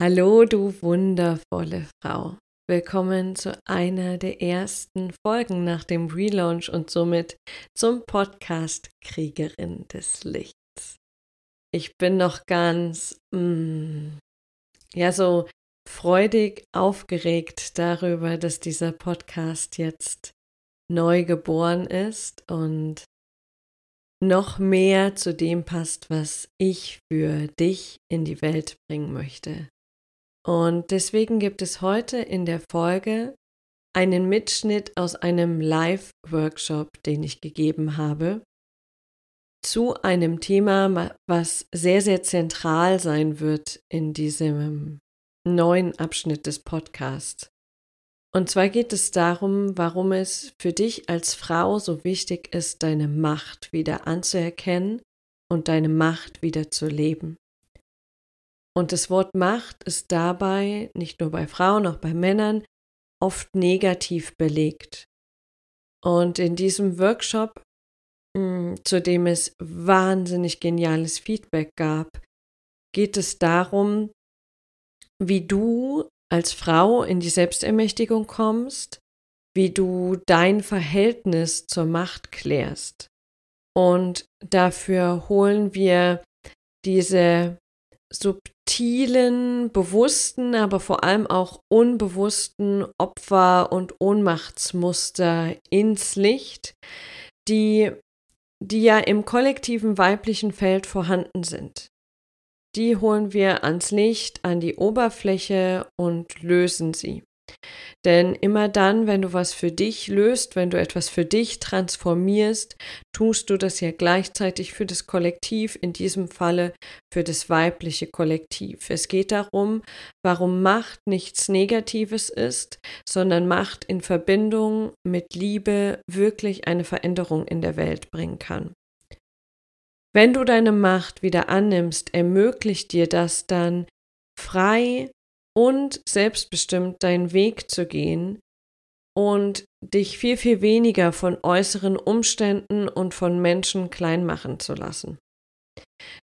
Hallo, du wundervolle Frau. Willkommen zu einer der ersten Folgen nach dem Relaunch und somit zum Podcast Kriegerin des Lichts. Ich bin noch ganz, mm, ja, so freudig aufgeregt darüber, dass dieser Podcast jetzt neu geboren ist und noch mehr zu dem passt, was ich für dich in die Welt bringen möchte. Und deswegen gibt es heute in der Folge einen Mitschnitt aus einem Live-Workshop, den ich gegeben habe, zu einem Thema, was sehr, sehr zentral sein wird in diesem neuen Abschnitt des Podcasts. Und zwar geht es darum, warum es für dich als Frau so wichtig ist, deine Macht wieder anzuerkennen und deine Macht wieder zu leben. Und das Wort Macht ist dabei nicht nur bei Frauen, auch bei Männern oft negativ belegt. Und in diesem Workshop, hm, zu dem es wahnsinnig geniales Feedback gab, geht es darum, wie du als Frau in die Selbstermächtigung kommst, wie du dein Verhältnis zur Macht klärst. Und dafür holen wir diese subtilen, bewussten, aber vor allem auch unbewussten Opfer- und Ohnmachtsmuster ins Licht, die, die ja im kollektiven weiblichen Feld vorhanden sind. Die holen wir ans Licht, an die Oberfläche und lösen sie. Denn immer dann, wenn du was für dich löst, wenn du etwas für dich transformierst, tust du das ja gleichzeitig für das Kollektiv, in diesem Falle für das weibliche Kollektiv. Es geht darum, warum Macht nichts Negatives ist, sondern Macht in Verbindung mit Liebe wirklich eine Veränderung in der Welt bringen kann. Wenn du deine Macht wieder annimmst, ermöglicht dir das dann frei und selbstbestimmt deinen Weg zu gehen und dich viel, viel weniger von äußeren Umständen und von Menschen klein machen zu lassen.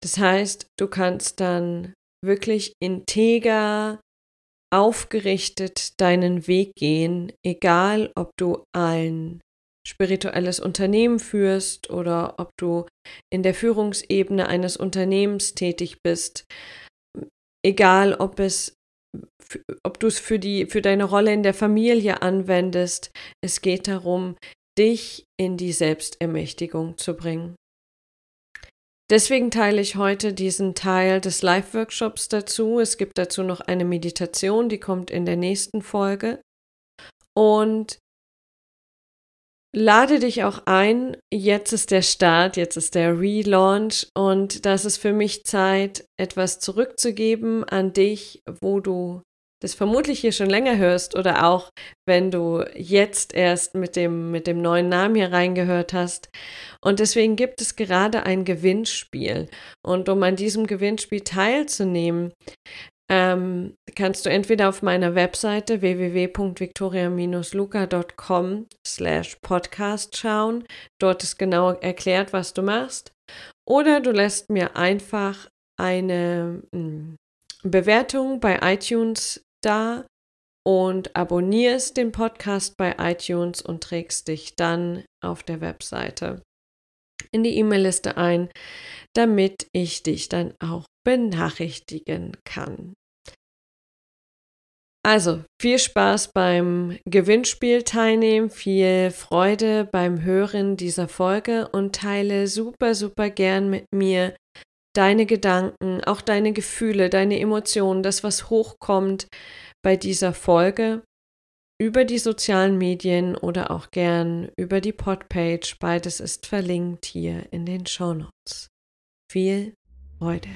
Das heißt, du kannst dann wirklich integer, aufgerichtet deinen Weg gehen, egal ob du ein spirituelles Unternehmen führst oder ob du in der Führungsebene eines Unternehmens tätig bist, egal ob es ob du es für die, für deine Rolle in der Familie anwendest. Es geht darum, dich in die Selbstermächtigung zu bringen. Deswegen teile ich heute diesen Teil des Live-Workshops dazu. Es gibt dazu noch eine Meditation, die kommt in der nächsten Folge. Und lade dich auch ein. Jetzt ist der Start, jetzt ist der Relaunch und das ist für mich Zeit, etwas zurückzugeben an dich, wo du das vermutlich hier schon länger hörst oder auch wenn du jetzt erst mit dem, mit dem neuen Namen hier reingehört hast. Und deswegen gibt es gerade ein Gewinnspiel. Und um an diesem Gewinnspiel teilzunehmen, ähm, kannst du entweder auf meiner Webseite www.victoria-luca.com slash podcast schauen. Dort ist genau erklärt, was du machst. Oder du lässt mir einfach eine hm, Bewertung bei iTunes da und abonnierst den Podcast bei iTunes und trägst dich dann auf der Webseite in die E-Mail-Liste ein, damit ich dich dann auch benachrichtigen kann. Also viel Spaß beim Gewinnspiel teilnehmen, viel Freude beim Hören dieser Folge und teile super, super gern mit mir deine Gedanken, auch deine Gefühle, deine Emotionen, das, was hochkommt bei dieser Folge über die sozialen Medien oder auch gern über die Podpage. Beides ist verlinkt hier in den Show Notes. Viel Freude!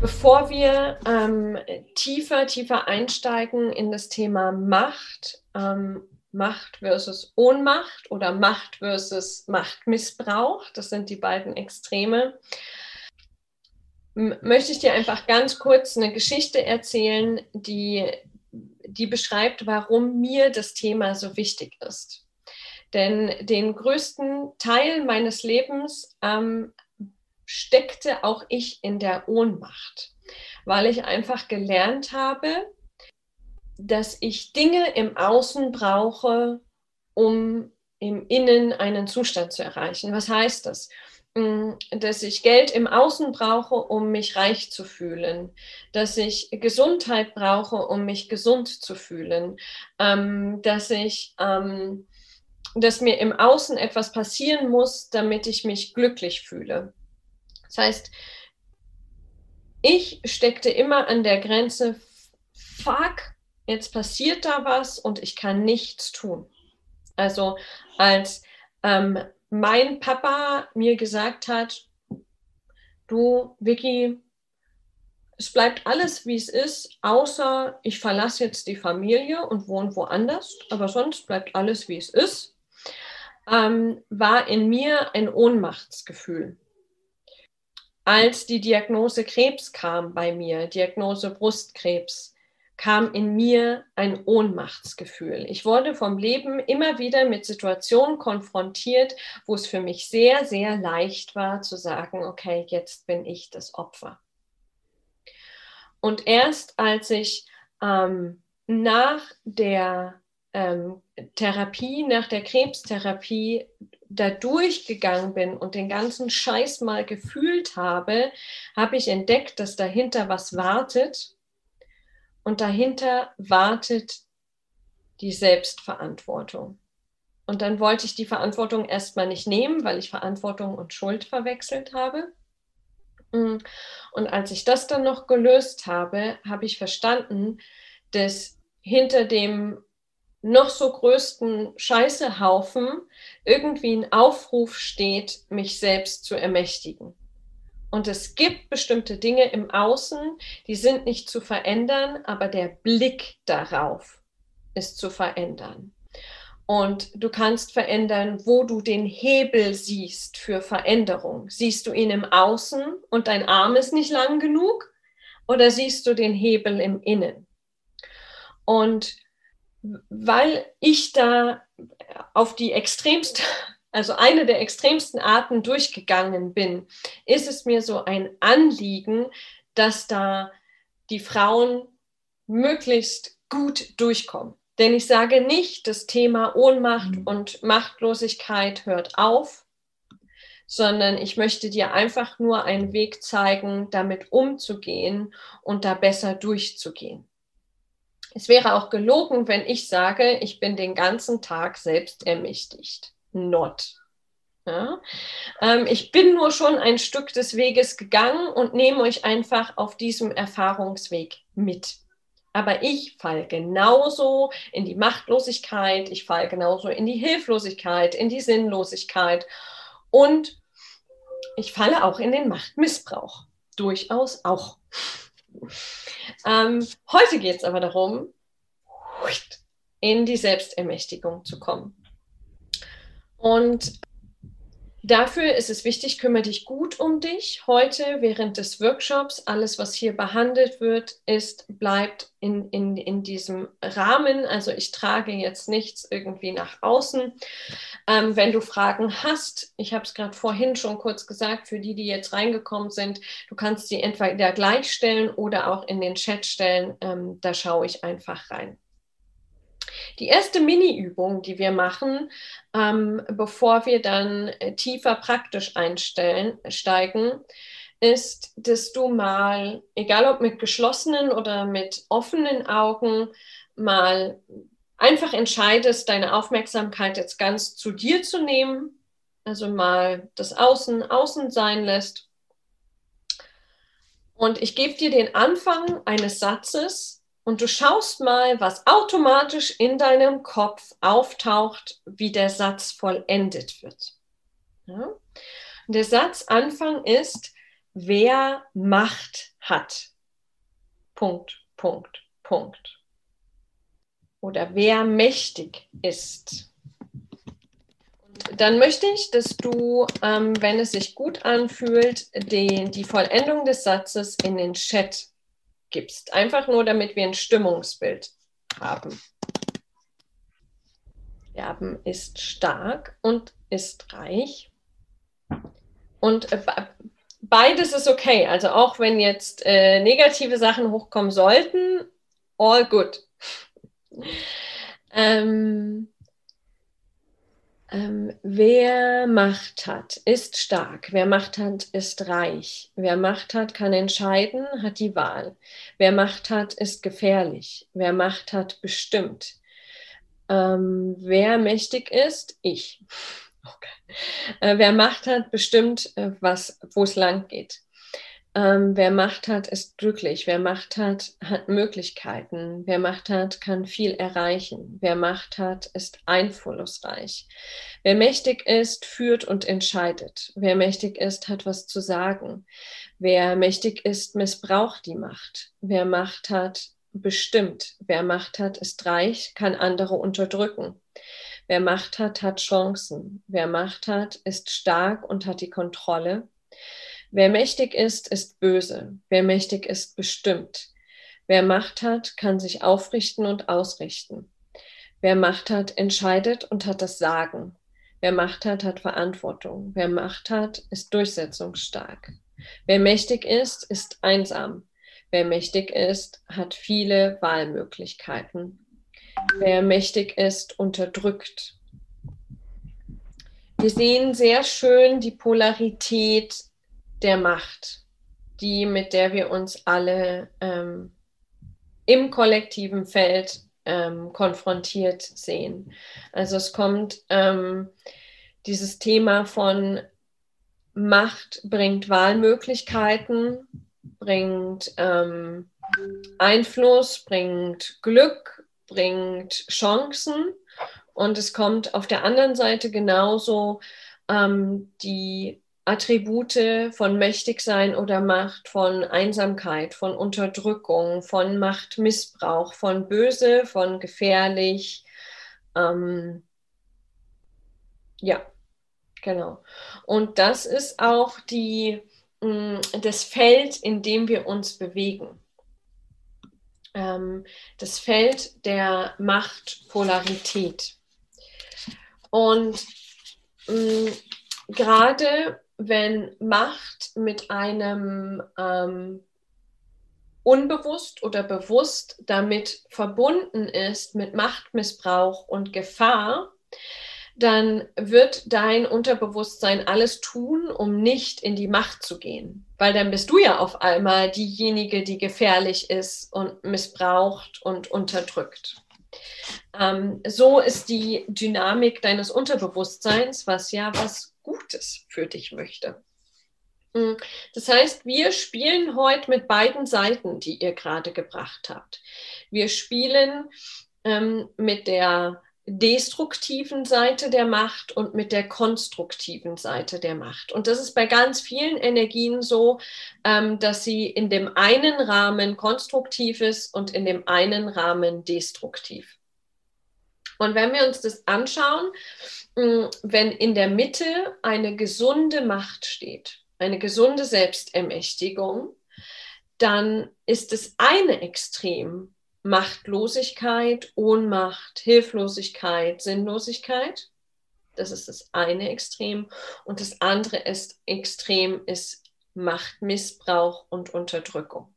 Bevor wir ähm, tiefer, tiefer einsteigen in das Thema Macht, ähm, Macht versus Ohnmacht oder Macht versus Machtmissbrauch, das sind die beiden Extreme, möchte ich dir einfach ganz kurz eine Geschichte erzählen, die, die beschreibt, warum mir das Thema so wichtig ist. Denn den größten Teil meines Lebens ähm, steckte auch ich in der Ohnmacht, weil ich einfach gelernt habe, dass ich Dinge im Außen brauche, um im Innen einen Zustand zu erreichen. Was heißt das? Mm, dass ich Geld im Außen brauche, um mich reich zu fühlen, dass ich Gesundheit brauche, um mich gesund zu fühlen, ähm, dass ich, ähm, dass mir im Außen etwas passieren muss, damit ich mich glücklich fühle. Das heißt, ich steckte immer an der Grenze, fuck, jetzt passiert da was und ich kann nichts tun. Also als ähm, mein Papa mir gesagt hat, du Vicky, es bleibt alles, wie es ist, außer ich verlasse jetzt die Familie und wohne woanders, aber sonst bleibt alles, wie es ist, ähm, war in mir ein Ohnmachtsgefühl. Als die Diagnose Krebs kam bei mir, Diagnose Brustkrebs, kam in mir ein Ohnmachtsgefühl. Ich wurde vom Leben immer wieder mit Situationen konfrontiert, wo es für mich sehr, sehr leicht war zu sagen, okay, jetzt bin ich das Opfer. Und erst als ich ähm, nach der ähm, Therapie, nach der Krebstherapie da durchgegangen bin und den ganzen Scheiß mal gefühlt habe, habe ich entdeckt, dass dahinter was wartet und dahinter wartet die Selbstverantwortung. Und dann wollte ich die Verantwortung erstmal nicht nehmen, weil ich Verantwortung und Schuld verwechselt habe. Mm. Und als ich das dann noch gelöst habe, habe ich verstanden, dass hinter dem noch so größten Scheißehaufen irgendwie ein Aufruf steht, mich selbst zu ermächtigen. Und es gibt bestimmte Dinge im Außen, die sind nicht zu verändern, aber der Blick darauf ist zu verändern. Und du kannst verändern, wo du den Hebel siehst für Veränderung. Siehst du ihn im Außen und dein Arm ist nicht lang genug? Oder siehst du den Hebel im Innen? Und weil ich da auf die extremste also eine der extremsten Arten durchgegangen bin, ist es mir so ein Anliegen, dass da die Frauen möglichst gut durchkommen. Denn ich sage nicht, das Thema Ohnmacht mhm. und Machtlosigkeit hört auf, sondern ich möchte dir einfach nur einen Weg zeigen, damit umzugehen und da besser durchzugehen. Es wäre auch gelogen, wenn ich sage, ich bin den ganzen Tag selbst ermächtigt not. Ja? Ähm, ich bin nur schon ein Stück des Weges gegangen und nehme euch einfach auf diesem Erfahrungsweg mit. Aber ich falle genauso in die Machtlosigkeit, ich falle genauso in die Hilflosigkeit, in die Sinnlosigkeit und ich falle auch in den Machtmissbrauch. Durchaus auch. Ähm, heute geht es aber darum, in die Selbstermächtigung zu kommen. Und dafür ist es wichtig, kümmere dich gut um dich. Heute während des Workshops, alles, was hier behandelt wird, ist, bleibt in, in, in diesem Rahmen. Also ich trage jetzt nichts irgendwie nach außen. Ähm, wenn du Fragen hast, ich habe es gerade vorhin schon kurz gesagt, für die, die jetzt reingekommen sind, du kannst sie entweder gleich stellen oder auch in den Chat stellen. Ähm, da schaue ich einfach rein. Die erste Mini-Übung, die wir machen, ähm, bevor wir dann äh, tiefer praktisch einsteigen, ist, dass du mal, egal ob mit geschlossenen oder mit offenen Augen, mal einfach entscheidest, deine Aufmerksamkeit jetzt ganz zu dir zu nehmen, also mal das Außen außen sein lässt. Und ich gebe dir den Anfang eines Satzes, und du schaust mal, was automatisch in deinem Kopf auftaucht, wie der Satz vollendet wird. Ja? Der Satzanfang ist, wer Macht hat. Punkt, Punkt, Punkt. Oder wer mächtig ist. Und dann möchte ich, dass du, ähm, wenn es sich gut anfühlt, den, die Vollendung des Satzes in den Chat gibst. Einfach nur, damit wir ein Stimmungsbild haben. Erben ist stark und ist reich. Und äh, beides ist okay. Also auch wenn jetzt äh, negative Sachen hochkommen sollten, all good. ähm, ähm, wer Macht hat, ist stark. Wer Macht hat, ist reich. Wer Macht hat, kann entscheiden, hat die Wahl. Wer Macht hat, ist gefährlich. Wer Macht hat, bestimmt. Ähm, wer mächtig ist, ich. Okay. Äh, wer Macht hat, bestimmt, äh, wo es lang geht. Ähm, wer Macht hat, ist glücklich. Wer Macht hat, hat Möglichkeiten. Wer Macht hat, kann viel erreichen. Wer Macht hat, ist einflussreich. Wer mächtig ist, führt und entscheidet. Wer mächtig ist, hat was zu sagen. Wer mächtig ist, missbraucht die Macht. Wer Macht hat, bestimmt. Wer Macht hat, ist reich, kann andere unterdrücken. Wer Macht hat, hat Chancen. Wer Macht hat, ist stark und hat die Kontrolle. Wer mächtig ist, ist böse. Wer mächtig ist, bestimmt. Wer Macht hat, kann sich aufrichten und ausrichten. Wer Macht hat, entscheidet und hat das Sagen. Wer Macht hat, hat Verantwortung. Wer Macht hat, ist durchsetzungsstark. Wer mächtig ist, ist einsam. Wer mächtig ist, hat viele Wahlmöglichkeiten. Wer mächtig ist, unterdrückt. Wir sehen sehr schön die Polarität der Macht, die, mit der wir uns alle ähm, im kollektiven Feld ähm, konfrontiert sehen. Also es kommt ähm, dieses Thema von Macht bringt Wahlmöglichkeiten, bringt ähm, Einfluss, bringt Glück, bringt Chancen. Und es kommt auf der anderen Seite genauso ähm, die Attribute von Mächtigsein oder Macht, von Einsamkeit, von Unterdrückung, von Machtmissbrauch, von böse, von gefährlich. Ähm, ja, genau. Und das ist auch die, mm, das Feld, in dem wir uns bewegen. Ähm, das Feld der Machtpolarität. Und mh, mm, gerade wenn Macht mit einem ähm, unbewusst oder bewusst damit verbunden ist, mit Machtmissbrauch und Gefahr, dann wird dein Unterbewusstsein alles tun, um nicht in die Macht zu gehen. Weil dann bist du ja auf einmal diejenige, die gefährlich ist und missbraucht und unterdrückt. Ähm, so ist die Dynamik deines Unterbewusstseins, was ja was Gutes für dich möchte. Mm, das heißt, wir spielen heute mit beiden Seiten, die ihr gerade gebracht habt. Wir spielen ähm, mit der destruktiven Seite der Macht und mit der konstruktiven Seite der Macht. Und das ist bei ganz vielen Energien so, ähm, dass sie in dem einen Rahmen konstruktiv ist und in dem einen Rahmen destruktiv. Und wenn wir uns das anschauen, mm, wenn in der Mitte eine gesunde Macht steht, eine gesunde Selbstermächtigung, dann ist das eine Extrem Machtlosigkeit, Ohnmacht, Hilflosigkeit, Sinnlosigkeit. Das ist das eine Extrem. Und das andere ist, Extrem ist Machtmissbrauch und Unterdrückung.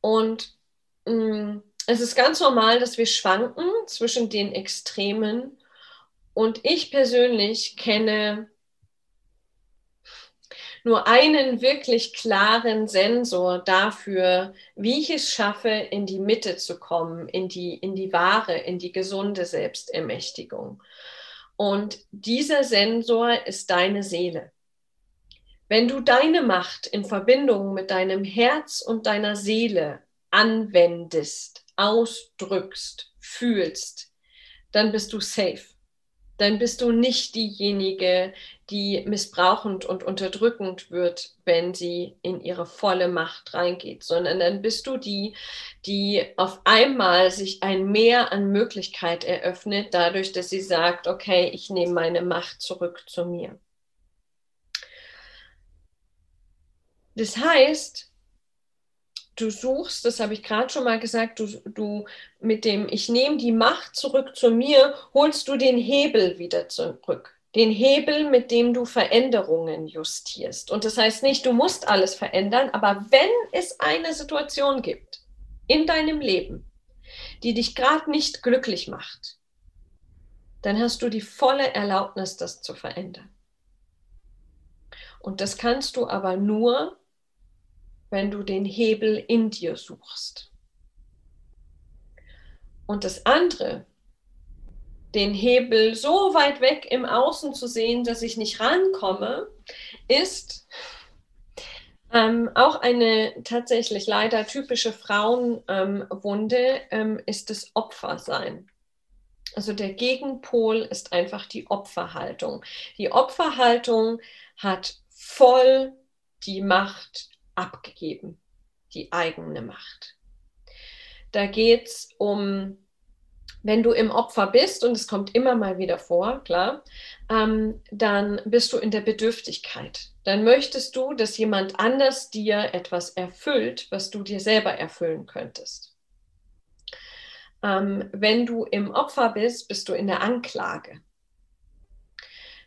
Und mh, mm, es ist ganz normal, dass wir schwanken zwischen den Extremen. Und ich persönlich kenne nur einen wirklich klaren Sensor dafür, wie ich es schaffe, in die Mitte zu kommen, in die, in die wahre, in die gesunde Selbstermächtigung. Und dieser Sensor ist deine Seele. Wenn du deine Macht in Verbindung mit deinem Herz und deiner Seele anwendest, ausdrückst, fühlst, dann bist du safe. Dann bist du nicht diejenige, die missbrauchend und unterdrückend wird, wenn sie in ihre volle Macht reingeht, sondern dann bist du die, die auf einmal sich ein Mehr an Möglichkeit eröffnet, dadurch, dass sie sagt, okay, ich nehme meine Macht zurück zu mir. Das heißt, du suchst, das habe ich gerade schon mal gesagt, du, du mit dem, ich nehme die Macht zurück zu mir, holst du den Hebel wieder zurück. den Hebel, mit dem du Veränderungen justierst. Und das heißt nicht, du musst alles verändern, aber wenn es eine Situation gibt in deinem Leben, die dich gerade nicht glücklich macht, dann hast du die volle Erlaubnis, das zu verändern. Und das kannst du aber nur, wenn du den Hebel in dir suchst. Und das andere, den Hebel so weit weg im Außen zu sehen, dass ich nicht rankomme, ist ähm, auch eine tatsächlich leider typische Frauenwunde, ähm, ist das Opfersein. Also der Gegenpol ist einfach die Opferhaltung. Die Opferhaltung hat voll die Macht abgegeben, die eigene Macht. Da geht es um, wenn du im Opfer bist, und es kommt immer mal wieder vor, klar, ähm, dann bist du in der Bedürftigkeit. Dann möchtest du, dass jemand anders dir etwas erfüllt, was du dir selber erfüllen könntest. Ähm, wenn du im Opfer bist, bist du in der Anklage.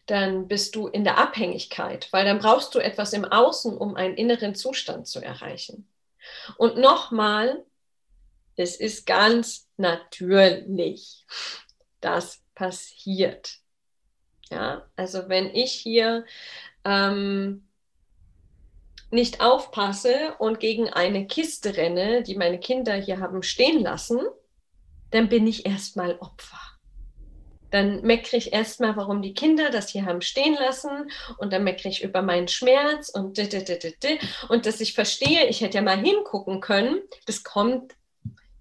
Dann bist du in der Abhängigkeit, weil dann brauchst du etwas im Außen, um einen inneren Zustand zu erreichen. Und nochmal, es ist ganz natürlich, das passiert. Ja, also wenn ich hier ähm, nicht aufpasse und gegen eine Kiste renne, die meine Kinder hier haben stehen lassen, dann bin ich erstmal Opfer. Dann meckere ich erstmal, warum die Kinder das hier haben stehen lassen und dann meckere ich über meinen Schmerz und und dass ich verstehe, ich hätte ja mal hingucken können, das kommt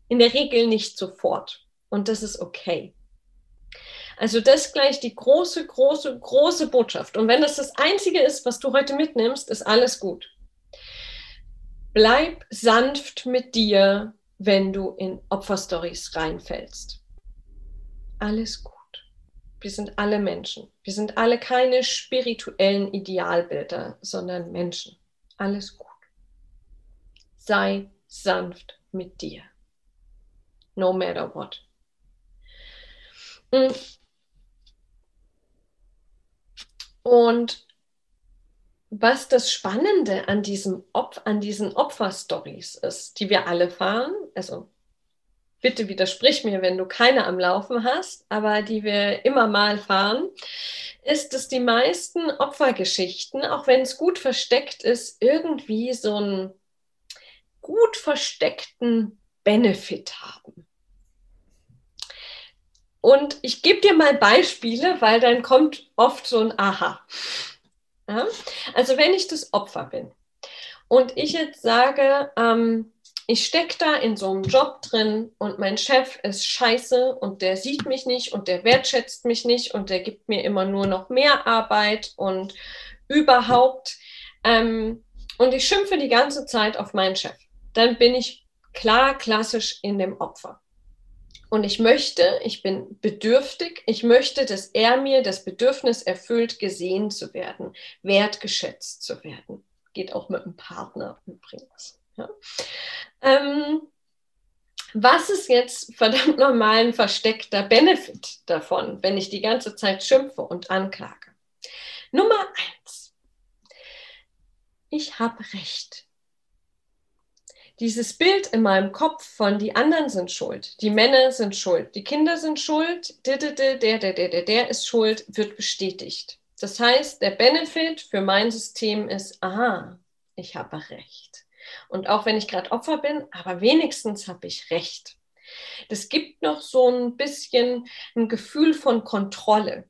in der Regel nicht sofort. Und das ist okay. Also das gleich die große, große, große Botschaft. Und wenn das das Einzige ist, was du heute mitnimmst, ist alles gut. Bleib sanft mit dir, wenn du in Opferstories reinfällst. Alles gut. Wir sind alle Menschen. Wir sind alle keine spirituellen Idealbilder, sondern Menschen. Alles gut. Sei sanft mit dir no matter what. Mm. Und was das Spannende an, diesem Op an diesen Opferstories ist, die wir alle fahren, also bitte widersprich mir, wenn du keine am Laufen hast, aber die wir immer mal fahren, ist, dass die meisten Opfergeschichten, auch wenn es gut versteckt ist, irgendwie so einen gut versteckten Benefit haben. Und ich gebe dir mal Beispiele, weil dann kommt oft so ein Aha. Ja? Also wenn ich das Opfer bin und ich jetzt sage, ähm, ich stecke da in so einem Job drin und mein Chef ist scheiße und der sieht mich nicht und der wertschätzt mich nicht und der gibt mir immer nur noch mehr Arbeit und überhaupt. Ähm, und ich schimpfe die ganze Zeit auf meinen Chef. Dann bin ich klar klassisch in dem Opfer. Und ich möchte, ich bin bedürftig, ich möchte, dass er mir das Bedürfnis erfüllt, gesehen zu werden, wertgeschätzt zu werden. Geht auch mit einem Partner übrigens. Ja. Ähm, was ist jetzt verdammt normal ein versteckter Benefit davon, wenn ich die ganze Zeit schimpfe und anklage? Nummer eins. Ich habe Recht dieses Bild in meinem Kopf von die anderen sind schuld, die Männer sind schuld, die Kinder sind schuld, der, der, der, der, der, der ist schuld, wird bestätigt. Das heißt, der Benefit für mein System ist, aha, ich habe recht. Und auch wenn ich gerade Opfer bin, aber wenigstens habe ich recht. Das gibt noch so ein bisschen ein Gefühl von Kontrolle.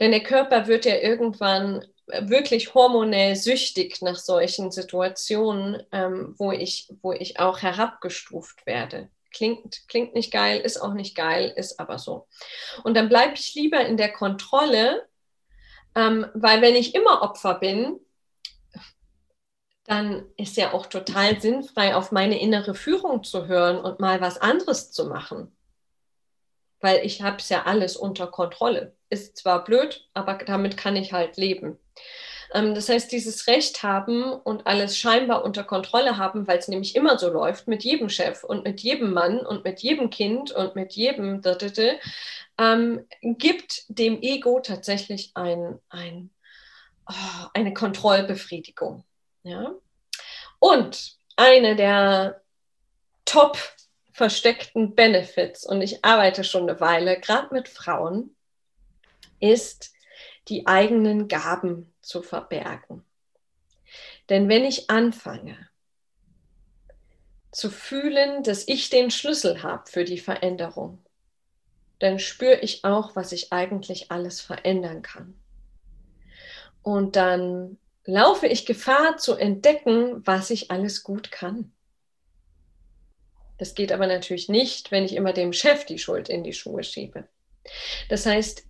Denn der Körper wird ja irgendwann wirklich hormonell süchtig nach solchen Situationen, ähm, wo, ich, wo ich auch herabgestuft werde. Klingt, klingt nicht geil, ist auch nicht geil, ist aber so. Und dann bleibe ich lieber in der Kontrolle, ähm, weil wenn ich immer Opfer bin, dann ist ja auch total sinnfrei, auf meine innere Führung zu hören und mal was anderes zu machen. Weil ich habe es ja alles unter Kontrolle. Ist zwar blöd, aber damit kann ich halt leben. Ähm, das heißt, dieses Recht haben und alles scheinbar unter Kontrolle haben, weil es nämlich immer so läuft mit jedem Chef und mit jedem Mann und mit jedem Kind und mit jedem, ähm, gibt dem Ego tatsächlich ein, ein, oh, eine Kontrollbefriedigung. Ja? Und eine der top versteckten Benefits, und ich arbeite schon eine Weile, gerade mit Frauen, ist, die eigenen Gaben zu verbergen. Denn wenn ich anfange zu fühlen, dass ich den Schlüssel habe für die Veränderung, dann spüre ich auch, was ich eigentlich alles verändern kann. Und dann laufe ich Gefahr zu entdecken, was ich alles gut kann. Das geht aber natürlich nicht, wenn ich immer dem Chef die Schuld in die Schuhe schiebe. Das heißt,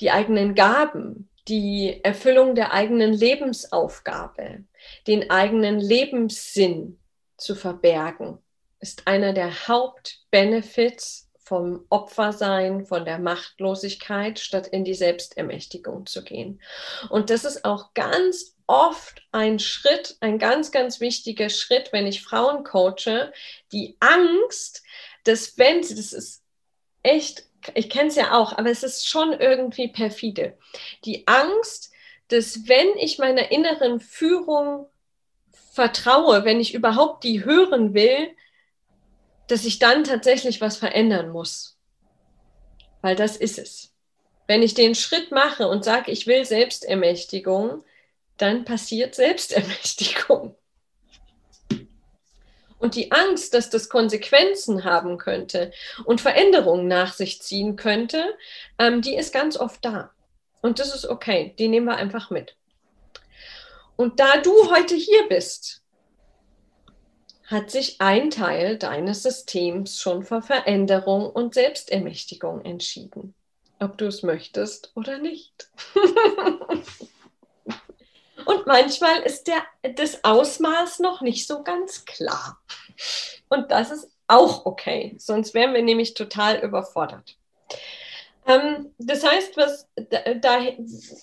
die eigenen Gaben, die Erfüllung der eigenen Lebensaufgabe, den eigenen Lebenssinn zu verbergen, ist einer der Hauptbenefits vom Opfersein, von der Machtlosigkeit, statt in die Selbstermächtigung zu gehen. Und das ist auch ganz oft ein Schritt, ein ganz, ganz wichtiger Schritt, wenn ich Frauen coache, die Angst, dass wenn sie, das ist echt, ich kenne es ja auch, aber es ist schon irgendwie perfide, die Angst, dass wenn ich meiner inneren Führung vertraue, wenn ich überhaupt die hören will, dass ich dann tatsächlich was verändern muss. Weil das ist es. Wenn ich den Schritt mache und sage, ich will Selbstermächtigung, dann passiert Selbstermächtigung. Und die Angst, dass das Konsequenzen haben könnte und Veränderungen nach sich ziehen könnte, ähm, die ist ganz oft da. Und das ist okay, die nehmen wir einfach mit. Und da du heute hier bist, hat sich ein Teil deines Systems schon für Veränderung und Selbstermächtigung entschieden. Ob du es möchtest oder nicht. und manchmal ist der, das Ausmaß noch nicht so ganz klar. Und das ist auch okay, sonst wären wir nämlich total überfordert. Ähm, das heißt, was da,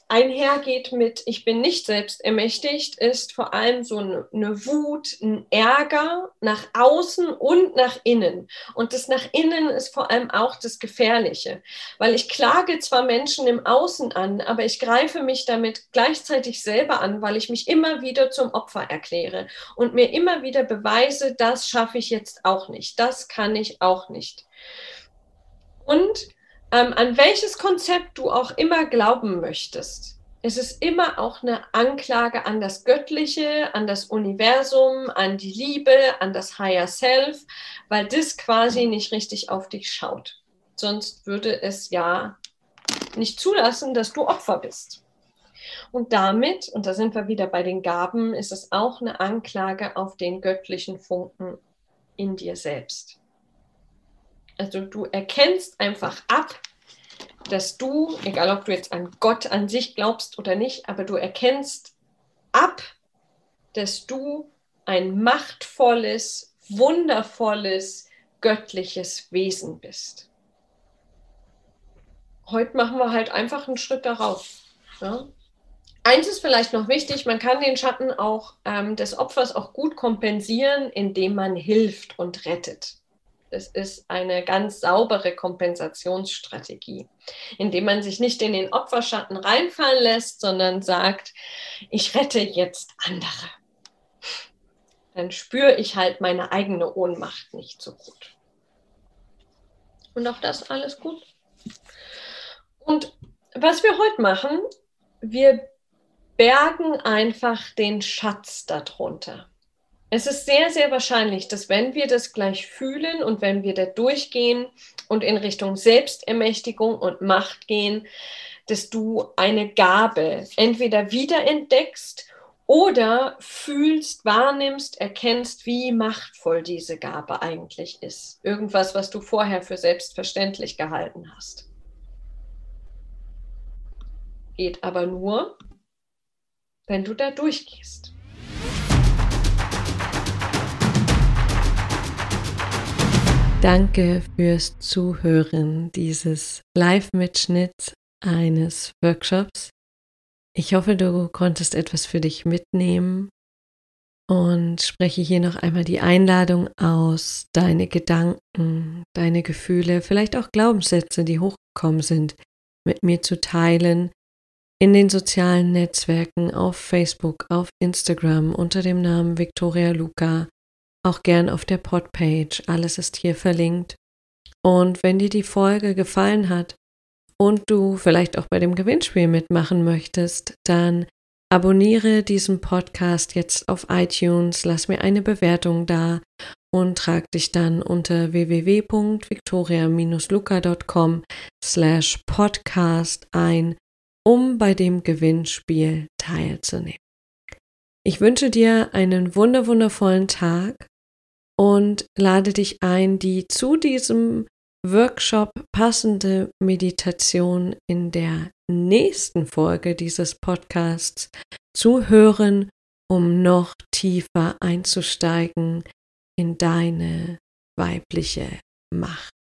einhergeht mit Ich bin nicht selbst ermächtigt, ist vor allem so eine, eine, Wut, ein Ärger nach außen und nach innen. Und das nach innen ist vor allem auch das Gefährliche, weil ich klage zwar Menschen im Außen an, aber ich greife mich damit gleichzeitig selber an, weil ich mich immer wieder zum Opfer erkläre und mir immer wieder beweise, das schaffe ich jetzt auch nicht, das kann ich auch nicht. Und ähm, an welches Konzept du auch immer glauben möchtest, es ist immer auch eine Anklage an das Göttliche, an das Universum, an die Liebe, an das Higher Self, weil das quasi nicht richtig auf dich schaut. Sonst würde es ja nicht zulassen, dass du Opfer bist. Und damit, und da sind wir wieder bei den Gaben, ist es auch eine Anklage auf den göttlichen Funken in dir selbst. Also du erkennst einfach ab, dass du, egal ob du jetzt an Gott an sich glaubst oder nicht, aber du erkennst ab, dass du ein machtvolles, wundervolles, göttliches Wesen bist. Heute machen wir halt einfach einen Schritt darauf. Ja? Eins ist vielleicht noch wichtig, man kann den Schatten auch ähm, des Opfers auch gut kompensieren, indem man hilft und rettet. Es ist eine ganz saubere Kompensationsstrategie, indem man sich nicht in den Opferschatten reinfallen lässt, sondern sagt, ich rette jetzt andere. Dann spüre ich halt meine eigene Ohnmacht nicht so gut. Und auch das alles gut. Und was wir heute machen, wir bergen einfach den Schatz darunter. Es ist sehr, sehr wahrscheinlich, dass wenn wir das gleich fühlen und wenn wir da durchgehen und in Richtung Selbstermächtigung und Macht gehen, dass du eine Gabe entweder wiederentdeckst oder fühlst, wahrnimmst, erkennst, wie machtvoll diese Gabe eigentlich ist. Irgendwas, was du vorher für selbstverständlich gehalten hast. Geht aber nur, wenn du da durchgehst. Danke fürs Zuhören dieses Live-Mitschnitts eines Workshops. Ich hoffe, du konntest etwas für dich mitnehmen und spreche hier noch einmal die Einladung aus, deine Gedanken, deine Gefühle, vielleicht auch Glaubenssätze, die hochgekommen sind, mit mir zu teilen in den sozialen Netzwerken auf Facebook, auf Instagram unter dem Namen Victoria Luca, auch gern auf der Podpage. Alles ist hier verlinkt. Und wenn dir die Folge gefallen hat und du vielleicht auch bei dem Gewinnspiel mitmachen möchtest, dann Abonniere diesen Podcast jetzt auf iTunes, lass mir eine Bewertung da und trag dich dann unter www.victoria-luca.com slash podcast ein, um bei dem Gewinnspiel teilzunehmen. Ich wünsche dir einen wunderwundervollen Tag und lade dich ein, die zu diesem Workshop passende Meditation in der nächsten Folge dieses Podcasts zu hören, um noch tiefer einzusteigen in deine weibliche Macht.